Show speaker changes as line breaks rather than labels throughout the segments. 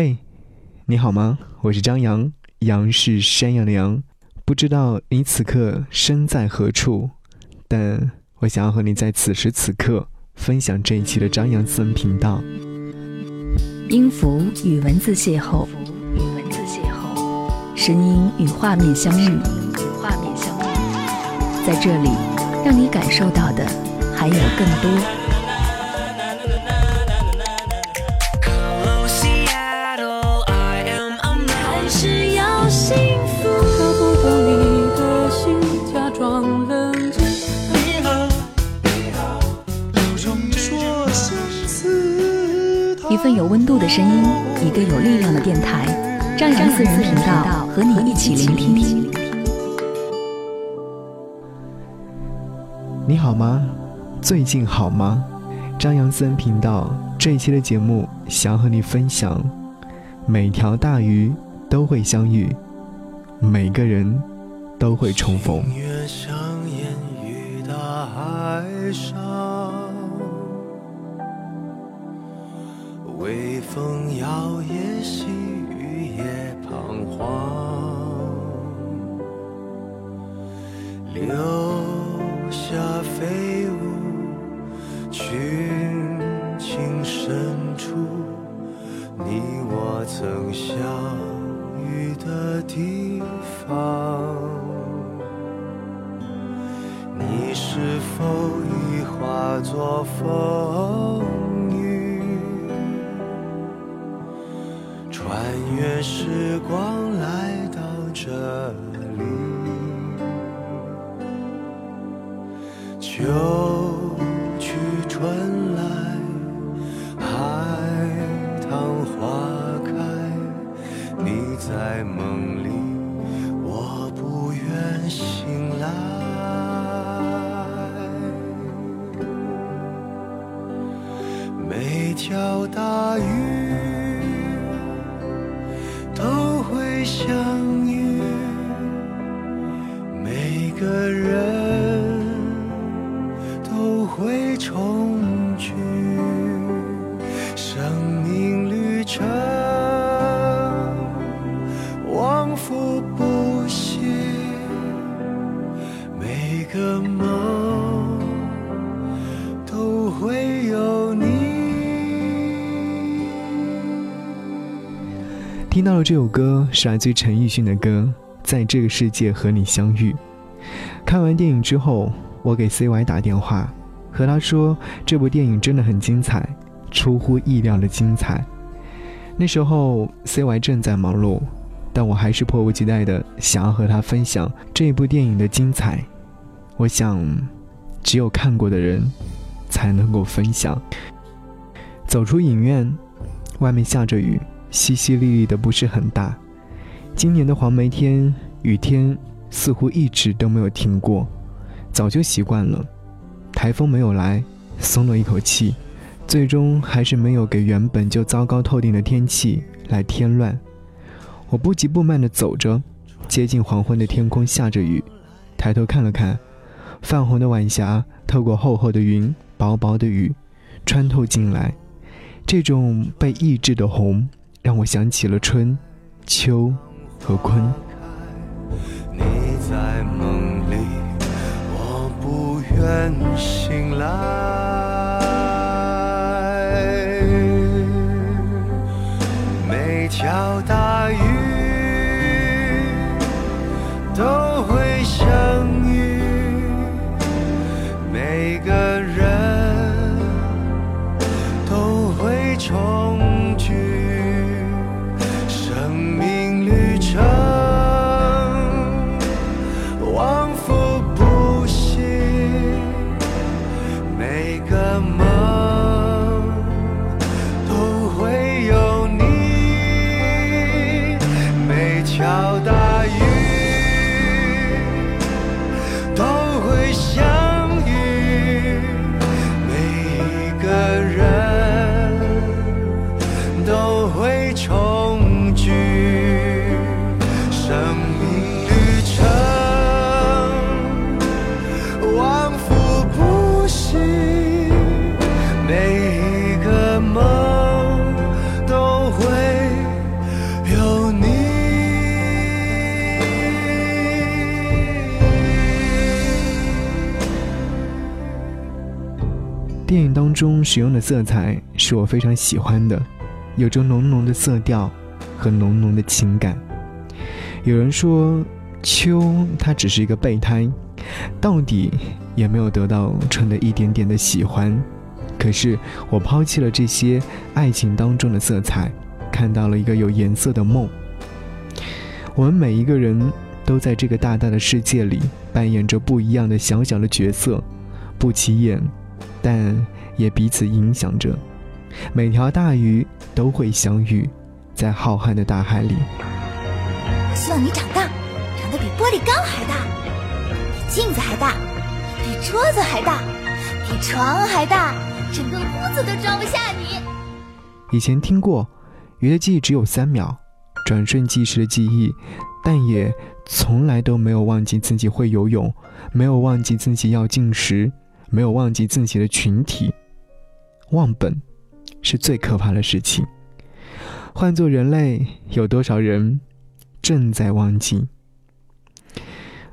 嘿，你好吗？我是张扬，杨是山羊的羊。不知道你此刻身在何处，但我想要和你在此时此刻分享这一期的张扬私人频道。
音符与文字邂逅，与文字邂逅，声音与画面相遇，与画面相遇，在这里，让你感受到的还有更多。一份有温度的声音，一个有力量的电台，张扬私人频道和你一起聆听。
你好吗？最近好吗？张扬私人频道这一期的节目，想和你分享：每条大鱼都会相遇，每个人都会重逢。
风摇曳，细雨也彷徨，留下飞舞群情深处，你我曾相遇的地方。你是否已化作风？越时光来到这里，秋程往复不息，每个梦都会有你。
听到了这首歌是来自于陈奕迅的歌，在这个世界和你相遇。看完电影之后，我给 CY 打电话，和他说这部电影真的很精彩，出乎意料的精彩。那时候 CY 正在忙碌，但我还是迫不及待的想要和他分享这部电影的精彩。我想，只有看过的人才能够分享。走出影院，外面下着雨。淅淅沥沥的不是很大，今年的黄梅天雨天似乎一直都没有停过，早就习惯了。台风没有来，松了一口气，最终还是没有给原本就糟糕透顶的天气来添乱。我不急不慢地走着，接近黄昏的天空下着雨，抬头看了看，泛红的晚霞透过厚厚的云，薄薄的雨，穿透进来，这种被抑制的红。让我想起了春、秋和坤。
你在梦里，我不愿醒来。每条大鱼都会
电影当中使用的色彩是我非常喜欢的，有着浓浓的色调和浓浓的情感。有人说，秋它只是一个备胎，到底也没有得到春的一点点的喜欢。可是我抛弃了这些爱情当中的色彩，看到了一个有颜色的梦。我们每一个人都在这个大大的世界里扮演着不一样的小小的角色，不起眼。但也彼此影响着，每条大鱼都会相遇，在浩瀚的大海里。
我希望你长大，长得比玻璃缸还大，比镜子还大，比桌子还大，比床还大，整个屋子都装不下你。
以前听过，鱼的记忆只有三秒，转瞬即逝的记忆，但也从来都没有忘记自己会游泳，没有忘记自己要进食。没有忘记自己的群体，忘本是最可怕的事情。换做人类，有多少人正在忘记？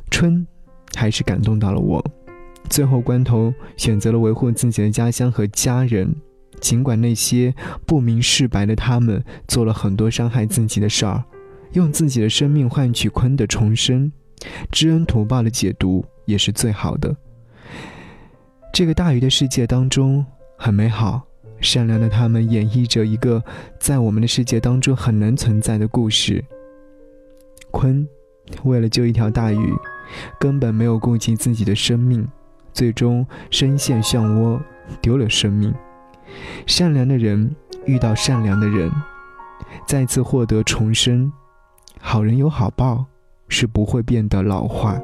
春还是感动到了我，最后关头选择了维护自己的家乡和家人，尽管那些不明事白的他们做了很多伤害自己的事儿，用自己的生命换取鲲的重生，知恩图报的解读也是最好的。这个大鱼的世界当中很美好，善良的他们演绎着一个在我们的世界当中很难存在的故事。鲲为了救一条大鱼，根本没有顾及自己的生命，最终深陷漩涡，丢了生命。善良的人遇到善良的人，再次获得重生。好人有好报，是不会变得老化。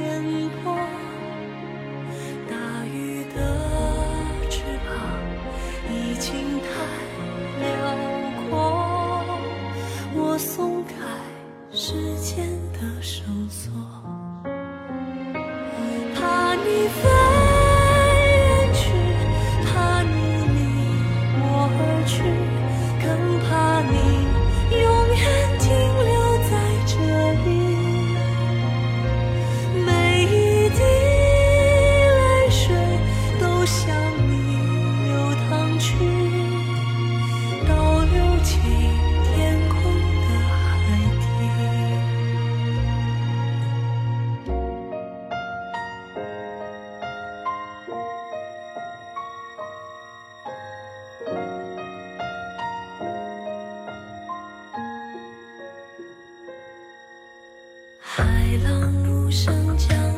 烟波，
原来你。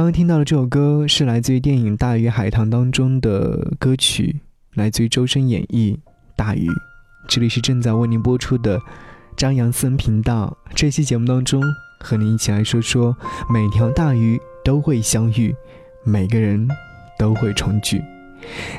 刚刚听到的这首歌是来自于电影《大鱼海棠》当中的歌曲，来自于周深演绎《大鱼》。这里是正在为您播出的张扬私人频道。这期节目当中，和您一起来说说每条大鱼都会相遇，每个人都会重聚。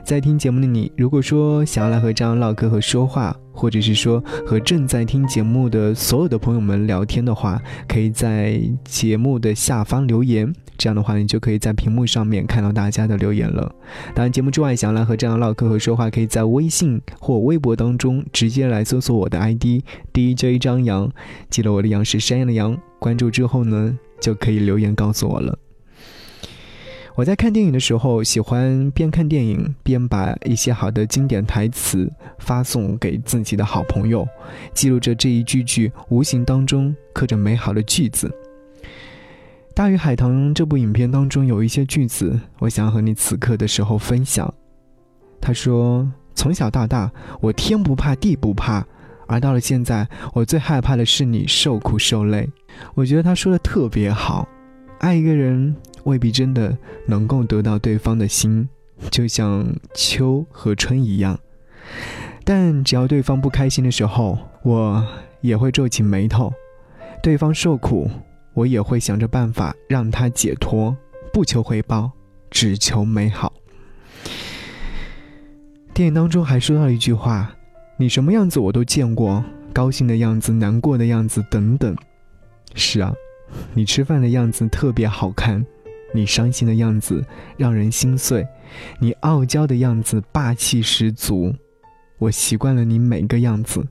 在听节目的你，如果说想要来和张扬唠嗑和说话，或者是说和正在听节目的所有的朋友们聊天的话，可以在节目的下方留言。这样的话，你就可以在屏幕上面看到大家的留言了。当然，节目之外，想要来和张扬唠嗑和说话，可以在微信或微博当中直接来搜索我的 ID DJ 张扬，记得我的杨是山羊的羊，关注之后呢，就可以留言告诉我了。我在看电影的时候，喜欢边看电影边把一些好的经典台词发送给自己的好朋友，记录着这一句句无形当中刻着美好的句子。《大鱼海棠》这部影片当中有一些句子，我想和你此刻的时候分享。他说：“从小到大，我天不怕地不怕，而到了现在，我最害怕的是你受苦受累。”我觉得他说的特别好，爱一个人。未必真的能够得到对方的心，就像秋和春一样。但只要对方不开心的时候，我也会皱起眉头；对方受苦，我也会想着办法让他解脱，不求回报，只求美好。电影当中还说到一句话：“你什么样子我都见过，高兴的样子、难过的样子等等。”是啊，你吃饭的样子特别好看。你伤心的样子让人心碎，你傲娇的样子霸气十足。我习惯了你每个样子，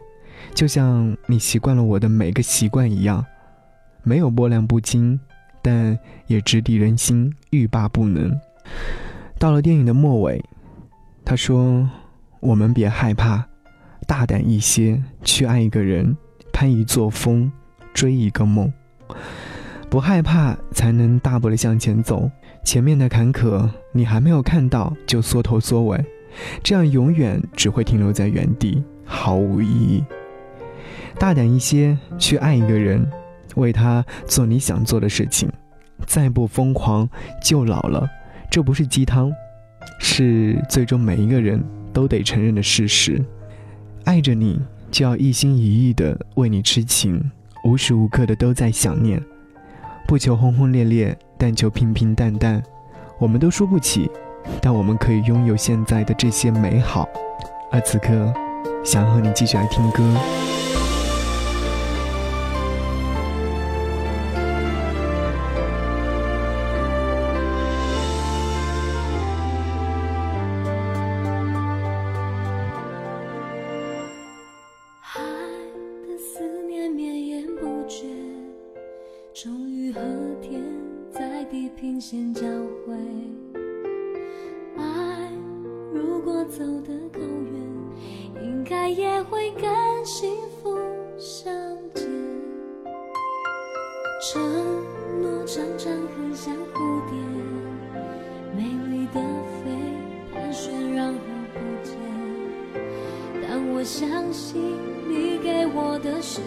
就像你习惯了我的每个习惯一样，没有波澜不惊，但也直抵人心，欲罢不能。到了电影的末尾，他说：“我们别害怕，大胆一些，去爱一个人，攀一座峰，追一个梦。”不害怕，才能大步的向前走。前面的坎坷，你还没有看到就缩头缩尾，这样永远只会停留在原地，毫无意义。大胆一些，去爱一个人，为他做你想做的事情。再不疯狂，就老了。这不是鸡汤，是最终每一个人都得承认的事实。爱着你，就要一心一意的为你痴情，无时无刻的都在想念。不求轰轰烈烈，但求平平淡淡。我们都输不起，但我们可以拥有现在的这些美好。而此刻，想和你继续来听歌。
我相信你给我的誓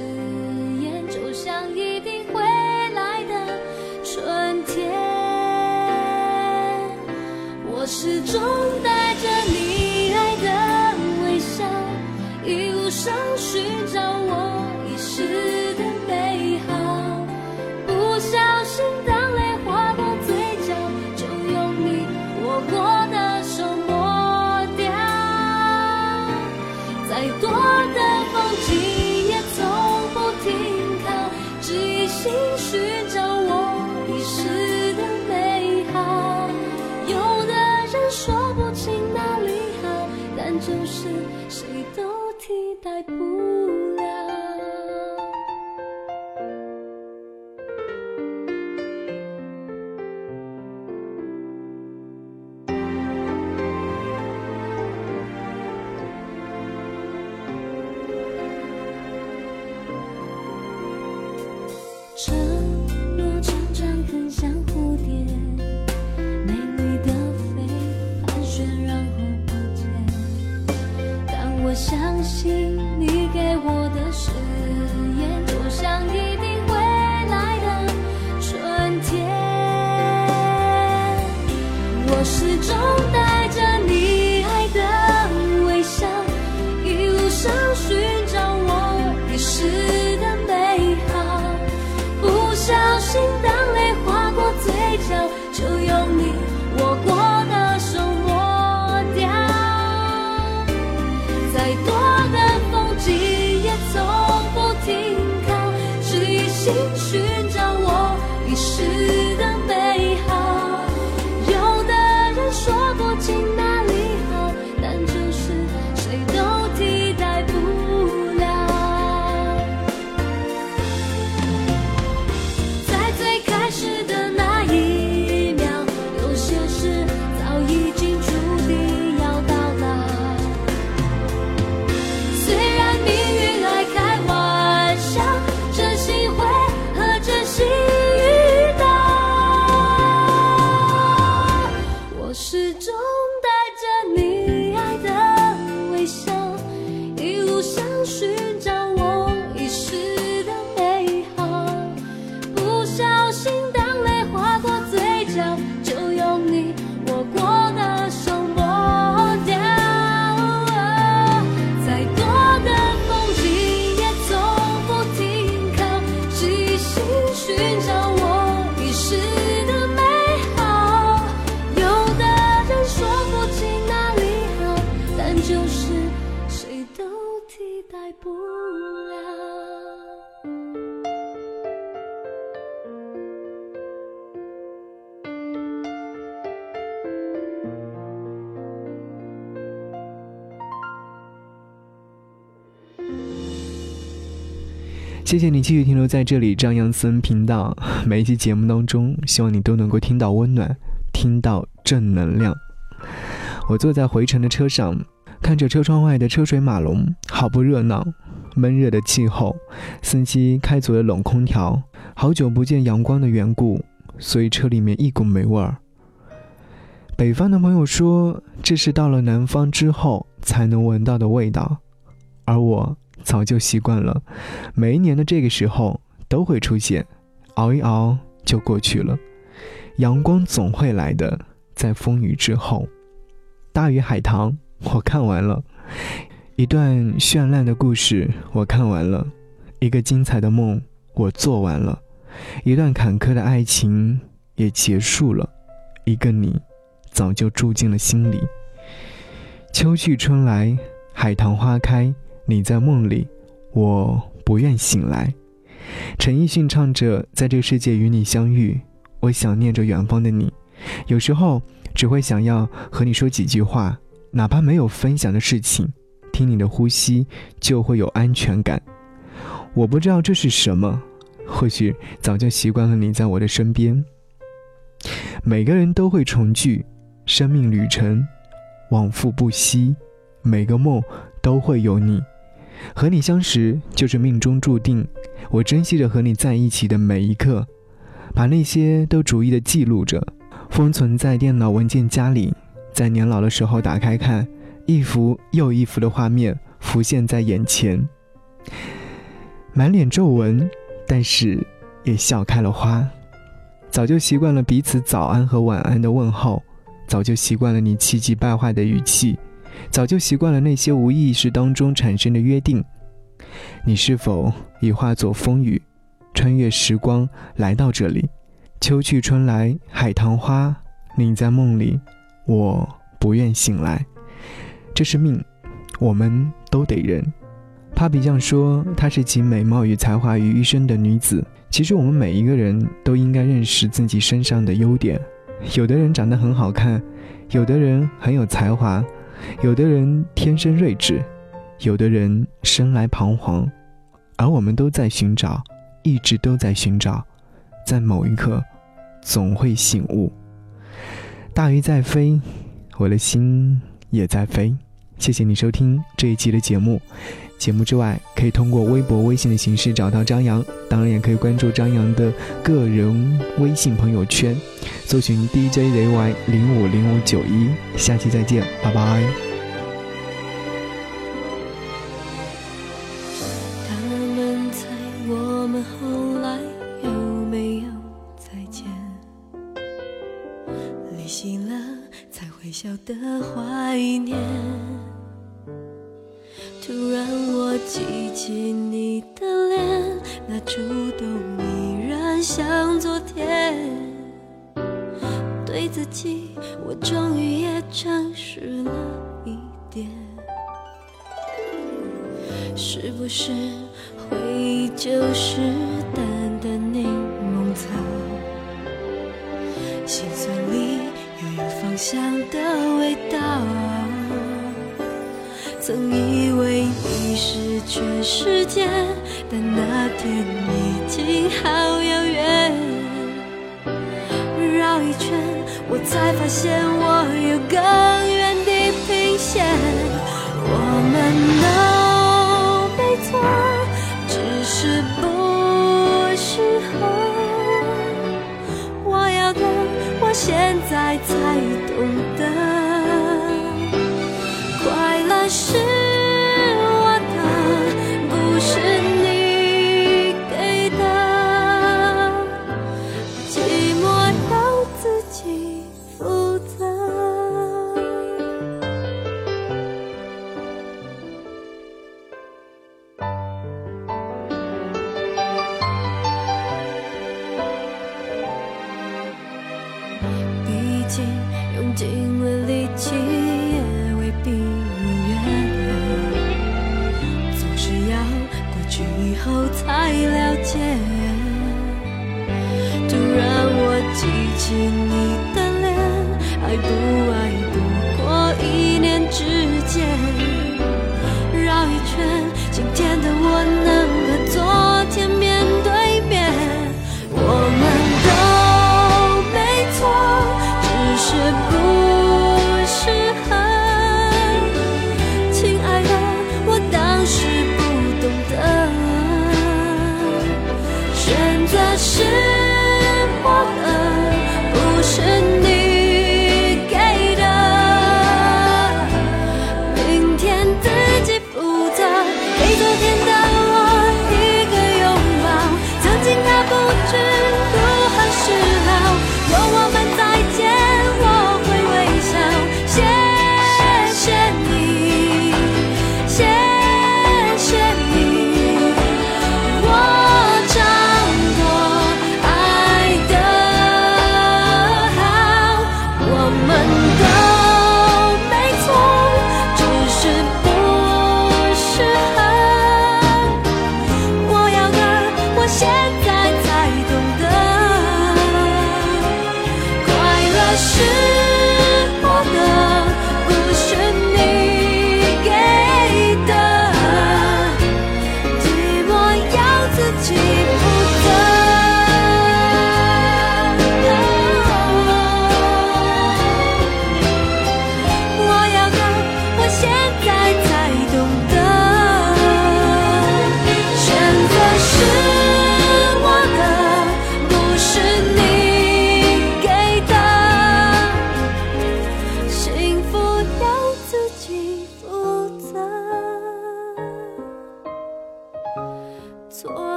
言，就像一定会来的春天。我始终我相
谢谢你继续停留在这里，张扬森频道。每一期节目当中，希望你都能够听到温暖，听到正能量。我坐在回程的车上，看着车窗外的车水马龙，好不热闹。闷热的气候，司机开足了冷空调，好久不见阳光的缘故，所以车里面一股霉味儿。北方的朋友说，这是到了南方之后才能闻到的味道，而我早就习惯了。每一年的这个时候都会出现，熬一熬就过去了。阳光总会来的，在风雨之后。大鱼海棠，我看完了。一段绚烂的故事，我看完了；一个精彩的梦，我做完了；一段坎坷的爱情也结束了；一个你，早就住进了心里。秋去春来，海棠花开，你在梦里，我不愿醒来。陈奕迅唱着“在这世界与你相遇”，我想念着远方的你，有时候只会想要和你说几句话，哪怕没有分享的事情。听你的呼吸，就会有安全感。我不知道这是什么，或许早就习惯了你在我的身边。每个人都会重聚，生命旅程往复不息，每个梦都会有你。和你相识就是命中注定。我珍惜着和你在一起的每一刻，把那些都逐一的记录着，封存在电脑文件夹里，在年老的时候打开看。一幅又一幅的画面浮现在眼前，满脸皱纹，但是也笑开了花。早就习惯了彼此早安和晚安的问候，早就习惯了你气急败坏的语气，早就习惯了那些无意识当中产生的约定。你是否已化作风雨，穿越时光来到这里？秋去春来，海棠花，你在梦里，我不愿醒来。这是命，我们都得认。帕比酱说她是集美貌与才华于一身的女子。其实我们每一个人都应该认识自己身上的优点。有的人长得很好看，有的人很有才华，有的人天生睿智，有的人生来彷徨，而我们都在寻找，一直都在寻找，在某一刻，总会醒悟。大鱼在飞，我的心。也在飞，谢谢你收听这一期的节目。节目之外，可以通过微博、微信的形式找到张扬，当然也可以关注张扬的个人微信朋友圈，搜寻 DJZY 零五零五九一。下期再见，拜拜。
起你的脸，那触动依然像昨天。对自己，我终于也诚实了一点。是不是回忆就是淡淡柠檬草？心酸里又有芳香的味道。曾以为你是全世界，但那天已经好遥远。绕一圈，我才发现我有更远地平线。我们都没错，只是不适合。我要的，我现在才懂